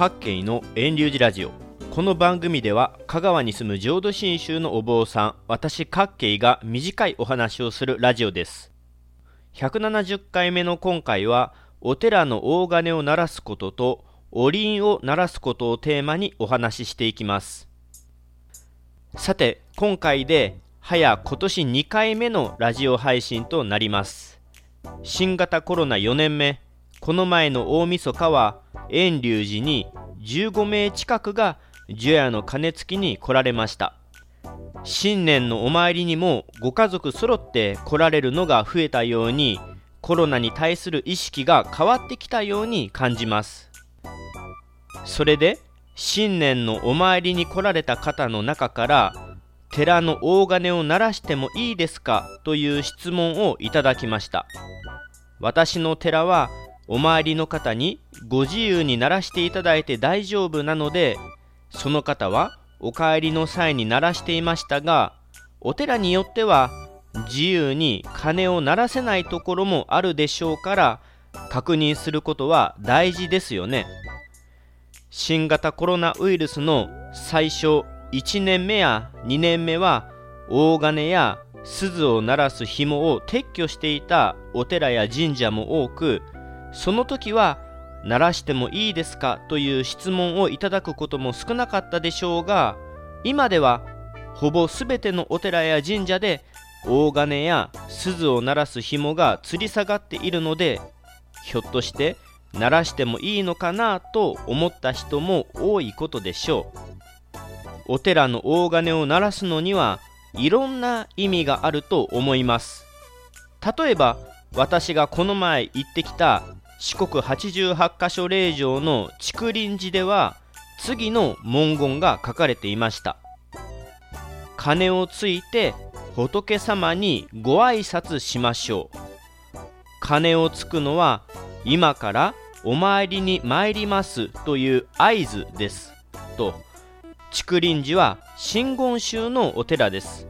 各県の遠流寺ラジオ。この番組では香川に住む浄土真宗のお坊さん私各慶が短いお話をするラジオです。170回目の今回はお寺の大金を鳴らすこととお輪を鳴らすことをテーマにお話ししていきます。さて今回で早今年2回目のラジオ配信となります。新型コロナ4年目。この前の大晦日は遠隆寺に15名近くが除夜の鐘つきに来られました。新年のお参りにもご家族揃って来られるのが増えたようにコロナに対する意識が変わってきたように感じます。それで新年のお参りに来られた方の中から寺の大金を鳴らしてもいいですかという質問をいただきました。私の寺はお参りの方にご自由に鳴らしていただいて大丈夫なのでその方はお帰りの際に鳴らしていましたがお寺によっては自由に鐘を鳴らせないところもあるでしょうから確認することは大事ですよね。新型コロナウイルスの最初1年目や2年目は大金や鈴を鳴らす紐を撤去していたお寺や神社も多くその時は鳴らしてもいいですかという質問をいただくことも少なかったでしょうが今ではほぼ全てのお寺や神社で大金や鈴を鳴らす紐が吊り下がっているのでひょっとして鳴らしてもいいのかなと思った人も多いことでしょう。お寺の大金を鳴らすのにはいろんな意味があると思います。例えば私がこの前行ってきた四国88カ所霊場の竹林寺では次の文言が書かれていました。鐘をついて仏様にご挨拶しましょう。鐘をつくのは今からお参りに参りますという合図です。と竹林寺は真言宗のお寺です。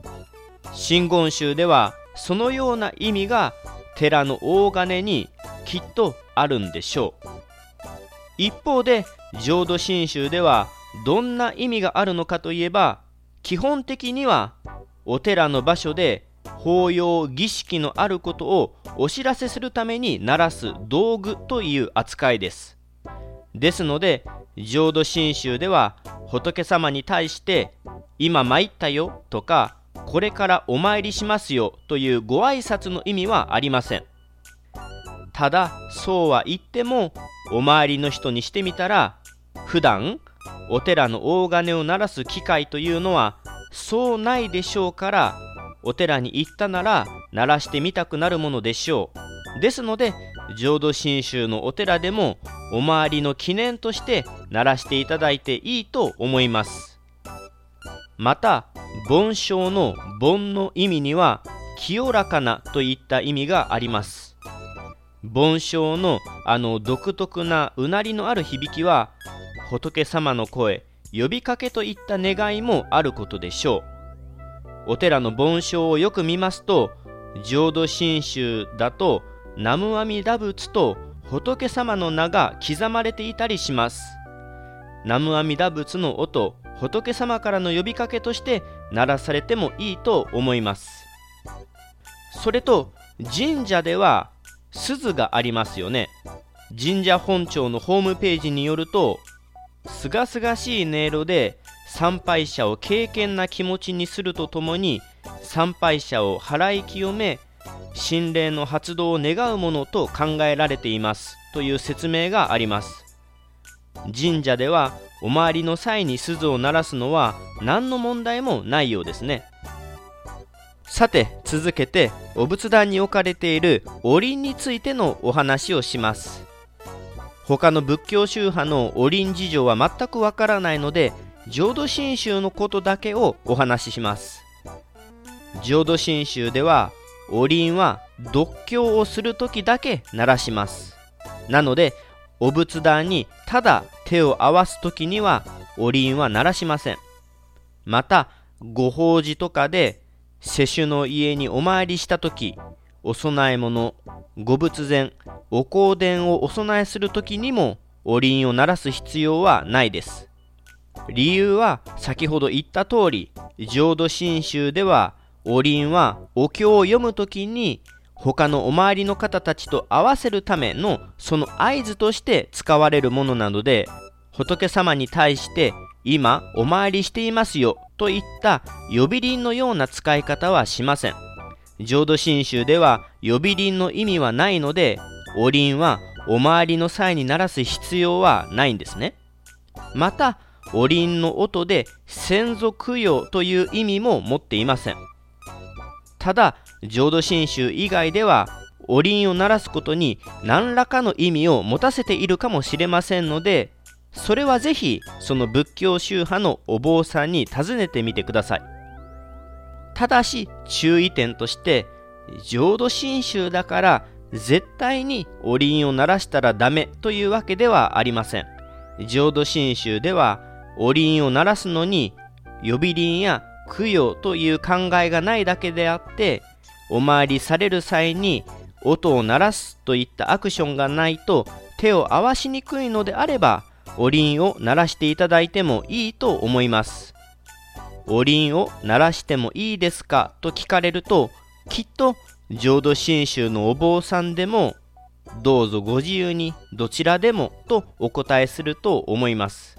真言宗ではそのような意味が寺の大金にきっとあるんでしょう。一方で浄土真宗ではどんな意味があるのかといえば基本的にはお寺の場所で法要儀式のあることをお知らせするために鳴らす道具という扱いです。ですので浄土真宗では仏様に対して「今参ったよ」とか「これからお参りしますよ」というご挨拶の意味はありません。ただそうは言ってもお参りの人にしてみたら普段お寺の大金を鳴らす機会というのはそうないでしょうからお寺に行ったなら鳴らしてみたくなるものでしょう。ですので浄土真宗のお寺でもお参りの記念として鳴らしていただいていいと思います。また盆章の盆の意味には清らかなといった意味があります。盆章のあの独特なうなりのある響きは仏様の声呼びかけといった願いもあることでしょう。お寺の盆章をよく見ますと浄土真宗だと南無阿弥陀仏と仏様の名が刻まれていたりします。南無阿弥陀仏の音仏様からの呼びかけとして鳴らされてもいいと思います。それと神社では鈴がありますよね。神社本庁のホームページによるとすがすがしい音色で参拝者を敬虔な気持ちにするとともに参拝者を払い清め心霊の発動を願うものと考えられています。という説明があります。神社ではお参りの際に鈴を鳴らすのは何の問題もないようですね。さて続けてお仏壇に置かれているおりんについてのお話をします。他の仏教宗派のおりん事情は全くわからないので浄土真宗のことだけをお話しします。浄土真宗ではおりんは読経をする時だけ鳴らします。なのでお仏壇にただ手を合わす時にはおりんは鳴らしません。またご法事とかで世主の家にお参りした時お供え物ご仏前お香典をお供えする時にもおりんを鳴らす必要はないです。理由は先ほど言った通り、浄土真宗ではおりんはお経を読むときに他のお周りの方たちと合わせるためのその合図として使われるものなので仏様に対して今お参りしていますよといった呼び鈴のような使い方はしません。浄土真宗では呼び鈴の意味はないのでおりんはお参りの際に鳴らす必要はないんですね。またおりんの音で先祖供養という意味も持っていません。ただ浄土真宗以外ではおりんを鳴らすことに何らかの意味を持たせているかもしれませんのでそれはぜひその仏教宗派のお坊さんに尋ねてみてください。ただし注意点として浄土真宗だから絶対におりんを鳴らしたらダメというわけではありません。浄土真宗ではおりんを鳴らすのに呼び鈴や供養という考えがないだけであってお参りされる際に音を鳴らすといったアクションがないと手を合わしにくいのであればおりんを鳴らしていただいてもいいと思いますおりんを鳴らしてもいいですかと聞かれるときっと浄土真宗のお坊さんでもどうぞご自由にどちらでもとお答えすると思います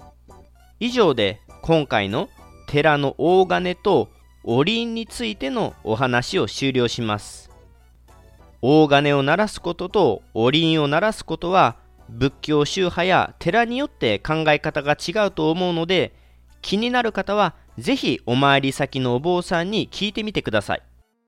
以上で今回の寺の大金とおりんについてのお話を終了します。大金を鳴らすこととおりんを鳴らすことは仏教宗派や寺によって考え方が違うと思うので気になる方は是非お参り先のお坊さんに聞いてみてください。